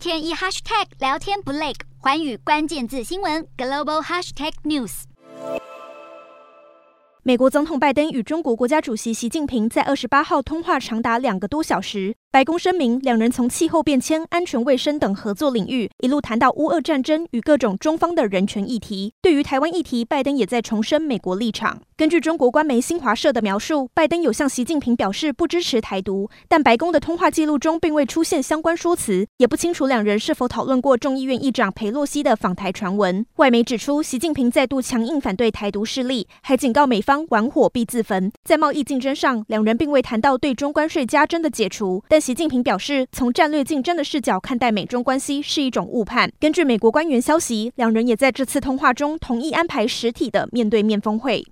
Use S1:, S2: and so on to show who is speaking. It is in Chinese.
S1: 天一 hashtag 聊天不累，环宇关键字新闻 global hashtag news。
S2: 美国总统拜登与中国国家主席习近平在二十八号通话长达两个多小时。白宫声明，两人从气候变迁、安全卫生等合作领域，一路谈到乌俄战争与各种中方的人权议题。对于台湾议题，拜登也在重申美国立场。根据中国官媒新华社的描述，拜登有向习近平表示不支持台独，但白宫的通话记录中并未出现相关说辞，也不清楚两人是否讨论过众议院议长裴洛西的访台传闻。外媒指出，习近平再度强硬反对台独势力，还警告美方玩火必自焚。在贸易竞争上，两人并未谈到对中关税加征的解除，习近平表示，从战略竞争的视角看待美中关系是一种误判。根据美国官员消息，两人也在这次通话中同意安排实体的面对面峰会。